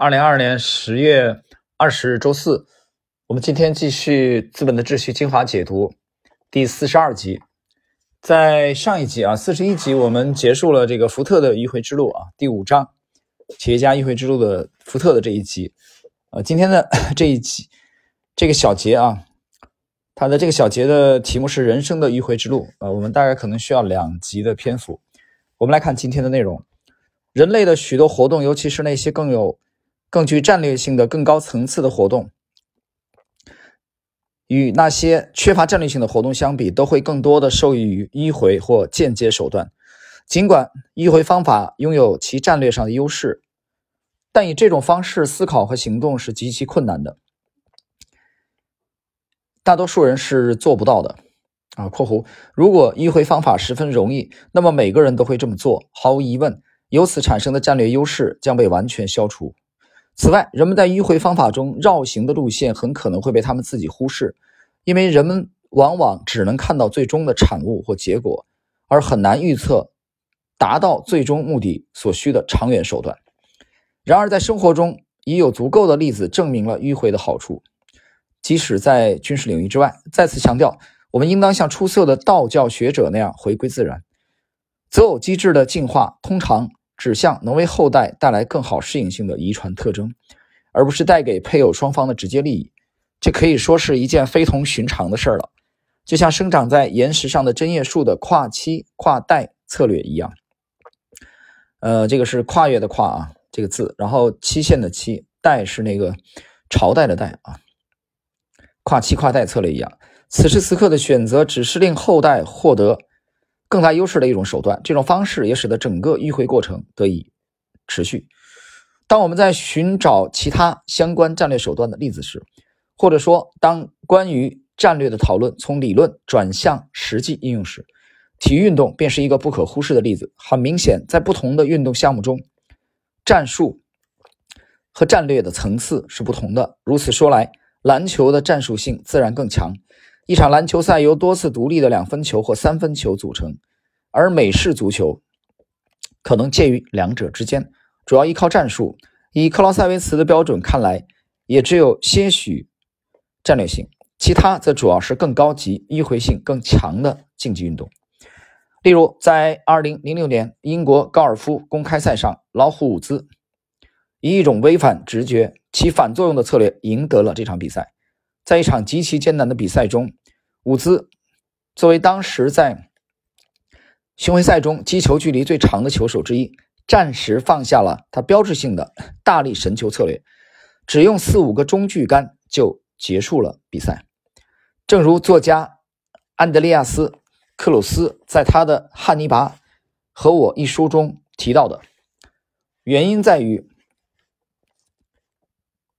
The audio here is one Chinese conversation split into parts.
二零二二年十月二十日，周四，我们今天继续《资本的秩序》精华解读第四十二集。在上一集啊，四十一集我们结束了这个福特的迂回之路啊，第五章企业家迂回之路的福特的这一集。呃，今天的 这一集这个小节啊，它的这个小节的题目是人生的迂回之路啊，我们大概可能需要两集的篇幅。我们来看今天的内容。人类的许多活动，尤其是那些更有、更具战略性的、更高层次的活动，与那些缺乏战略性的活动相比，都会更多的受益于迂回或间接手段。尽管迂回方法拥有其战略上的优势，但以这种方式思考和行动是极其困难的，大多数人是做不到的。啊，括弧，如果迂回方法十分容易，那么每个人都会这么做。毫无疑问，由此产生的战略优势将被完全消除。此外，人们在迂回方法中绕行的路线很可能会被他们自己忽视，因为人们往往只能看到最终的产物或结果，而很难预测达到最终目的所需的长远手段。然而，在生活中已有足够的例子证明了迂回的好处，即使在军事领域之外。再次强调。我们应当像出色的道教学者那样回归自然。择偶机制的进化通常指向能为后代带来更好适应性的遗传特征，而不是带给配偶双方的直接利益。这可以说是一件非同寻常的事儿了，就像生长在岩石上的针叶树的跨期跨代策略一样。呃，这个是跨越的跨啊，这个字，然后期限的期，代是那个朝代的代啊，跨期跨代策略一样。此时此刻的选择只是令后代获得更大优势的一种手段，这种方式也使得整个迂回过程得以持续。当我们在寻找其他相关战略手段的例子时，或者说当关于战略的讨论从理论转向实际应用时，体育运动便是一个不可忽视的例子。很明显，在不同的运动项目中，战术和战略的层次是不同的。如此说来，篮球的战术性自然更强。一场篮球赛由多次独立的两分球或三分球组成，而美式足球可能介于两者之间，主要依靠战术。以克劳塞维茨的标准看来，也只有些许战略性，其他则主要是更高级、迂回性更强的竞技运动。例如，在2006年英国高尔夫公开赛上，老虎伍兹以一种违反直觉、起反作用的策略赢得了这场比赛。在一场极其艰难的比赛中，伍兹作为当时在巡回赛中击球距离最长的球手之一，暂时放下了他标志性的 大力神球策略，只用四五个中距杆就结束了比赛。正如作家安德烈亚斯·克鲁斯在他的《汉尼拔和我》一书中提到的，原因在于。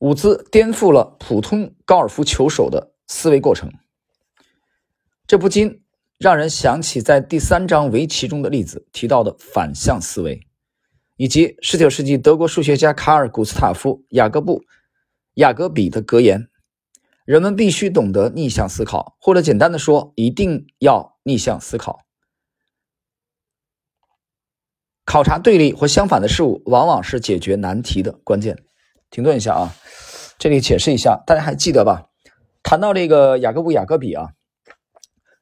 伍兹颠覆了普通高尔夫球手的思维过程，这不禁让人想起在第三章围棋中的例子提到的反向思维，以及19世纪德国数学家卡尔·古斯塔夫·雅各布·雅各比的格言：“人们必须懂得逆向思考，或者简单的说，一定要逆向思考。考察对立或相反的事物，往往是解决难题的关键。”停顿一下啊，这里解释一下，大家还记得吧？谈到这个雅各布·雅各比啊，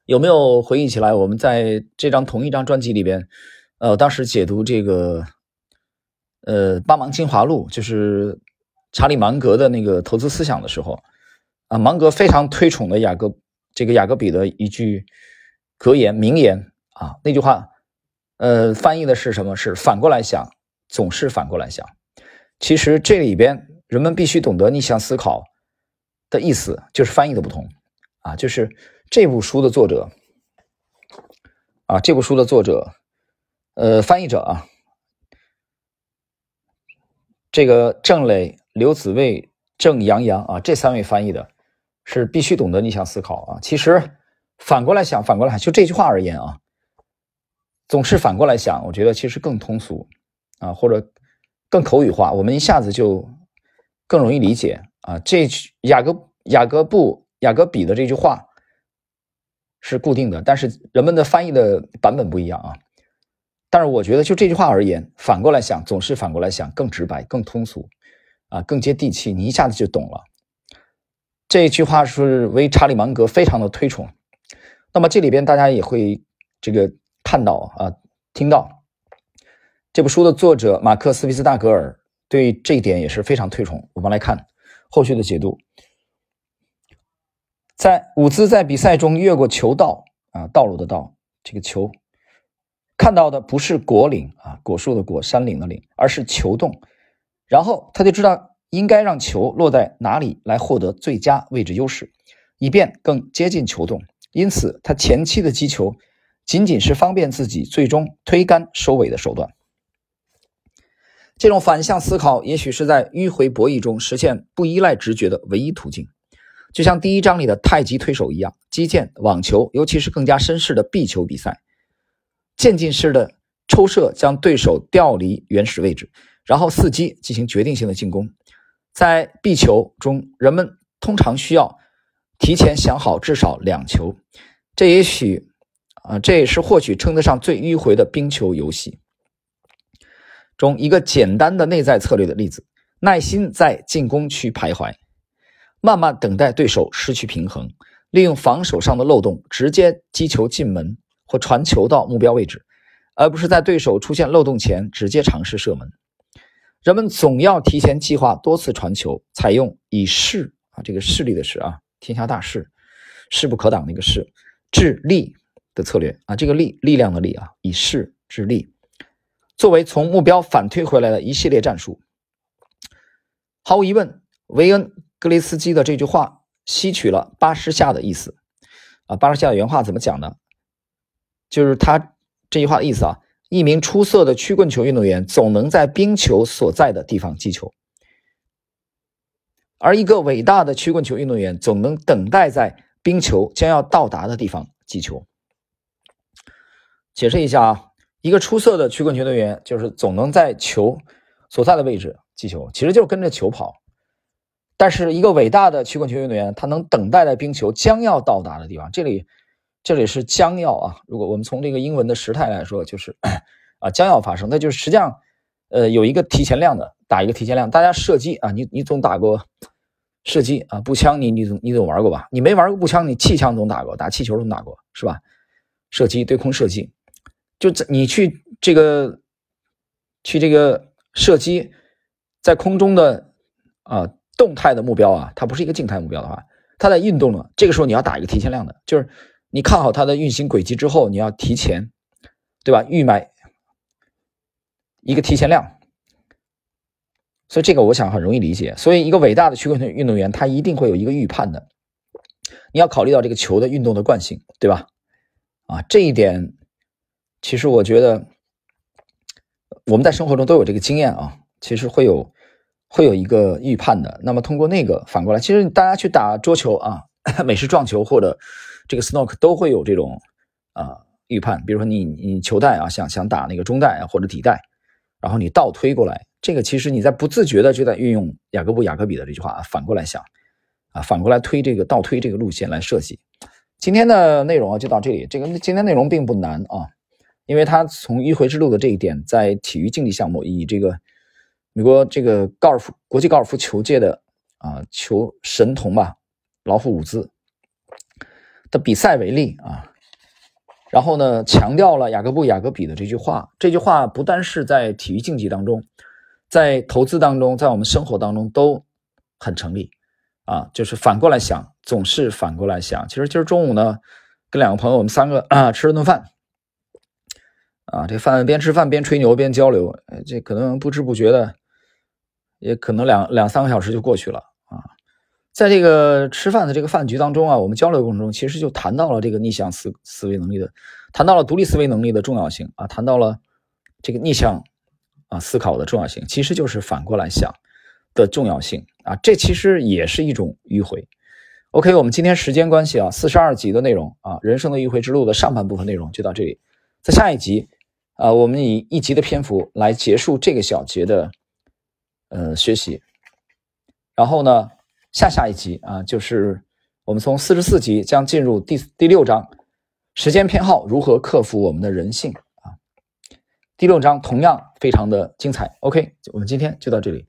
有没有回忆起来？我们在这张同一张专辑里边，呃，当时解读这个呃《八芒精华录》，就是查理芒格的那个投资思想的时候，啊，芒格非常推崇的雅各这个雅各比的一句格言名言啊，那句话，呃，翻译的是什么？是反过来想，总是反过来想。其实这里边人们必须懂得逆向思考的意思，就是翻译的不同啊，就是这部书的作者啊，这部书的作者，呃，翻译者啊，这个郑磊、刘子卫、郑阳阳啊，这三位翻译的是必须懂得逆向思考啊。其实反过来想，反过来就这句话而言啊，总是反过来想，我觉得其实更通俗啊，或者。更口语化，我们一下子就更容易理解啊。这句雅各雅各布雅各比的这句话是固定的，但是人们的翻译的版本不一样啊。但是我觉得就这句话而言，反过来想，总是反过来想，更直白、更通俗啊，更接地气，你一下子就懂了。这句话是为查理芒格非常的推崇。那么这里边大家也会这个看到啊，听到这部书的作者马克思·维斯大格尔对这一点也是非常推崇。我们来看后续的解读。在伍兹在比赛中越过球道啊，道路的道，这个球看到的不是果岭啊，果树的果，山岭的岭，而是球洞。然后他就知道应该让球落在哪里来获得最佳位置优势，以便更接近球洞。因此，他前期的击球仅仅是方便自己最终推杆收尾的手段。这种反向思考，也许是在迂回博弈中实现不依赖直觉的唯一途径。就像第一章里的太极推手一样，击剑、网球，尤其是更加绅士的壁球比赛，渐进式的抽射将对手调离原始位置。然后伺机进行决定性的进攻，在壁球中，人们通常需要提前想好至少两球，这也许啊，这也是或许称得上最迂回的冰球游戏中一个简单的内在策略的例子：耐心在进攻区徘徊，慢慢等待对手失去平衡，利用防守上的漏洞直接击球进门或传球到目标位置，而不是在对手出现漏洞前直接尝试射门。人们总要提前计划多次传球，采用以势啊，这个势力的势啊，天下大势，势不可挡那个势，制力的策略啊，这个力力量的力啊，以势制力，作为从目标反推回来的一系列战术。毫无疑问，维恩格雷斯基的这句话吸取了八十下的意思啊，八十下的原话怎么讲呢？就是他这句话的意思啊。一名出色的曲棍球运动员总能在冰球所在的地方击球，而一个伟大的曲棍球运动员总能等待在冰球将要到达的地方击球。解释一下啊，一个出色的曲棍球运动员就是总能在球所在的位置击球，其实就是跟着球跑。但是一个伟大的曲棍球运动员，他能等待在冰球将要到达的地方。这里。这里是将要啊，如果我们从这个英文的时态来说，就是啊将要发生，那就是实际上，呃有一个提前量的，打一个提前量。大家射击啊，你你总打过射击啊，步枪你你总你总玩过吧？你没玩过步枪，你气枪总打过，打气球总打过是吧？射击对空射击，就在你去这个去这个射击在空中的啊动态的目标啊，它不是一个静态目标的话，它在运动了，这个时候你要打一个提前量的，就是。你看好它的运行轨迹之后，你要提前，对吧？预买一个提前量，所以这个我想很容易理解。所以一个伟大的曲棍球运动员，他一定会有一个预判的。你要考虑到这个球的运动的惯性，对吧？啊，这一点其实我觉得我们在生活中都有这个经验啊。其实会有会有一个预判的。那么通过那个反过来，其实大家去打桌球啊，美式撞球或者。这个 snook 都会有这种啊预判，比如说你你球带啊想想打那个中带或者底带，然后你倒推过来，这个其实你在不自觉的就在运用雅各布雅各比的这句话反过来想啊反过来推这个倒推这个路线来设计。今天的内容啊就到这里，这个今天内容并不难啊，因为它从迂回之路的这一点，在体育竞技项目以这个美国这个高尔夫国际高尔夫球界的啊球神童吧，老虎伍兹。的比赛为例啊，然后呢，强调了雅各布雅各比的这句话。这句话不单是在体育竞技当中，在投资当中，在我们生活当中都很成立啊。就是反过来想，总是反过来想。其实今儿中午呢，跟两个朋友，我们三个啊吃了顿饭啊，这饭边吃饭边吹牛边交流，这可能不知不觉的，也可能两两三个小时就过去了啊。在这个吃饭的这个饭局当中啊，我们交流过程中，其实就谈到了这个逆向思思维能力的，谈到了独立思维能力的重要性啊，谈到了这个逆向啊思考的重要性，其实就是反过来想的重要性啊，这其实也是一种迂回。OK，我们今天时间关系啊，四十二集的内容啊，人生的迂回之路的上半部分内容就到这里，在下一集啊，我们以一集的篇幅来结束这个小节的呃学习，然后呢。下下一集啊，就是我们从四十四集将进入第第六章，时间偏好如何克服我们的人性啊？第六章同样非常的精彩。OK，我们今天就到这里。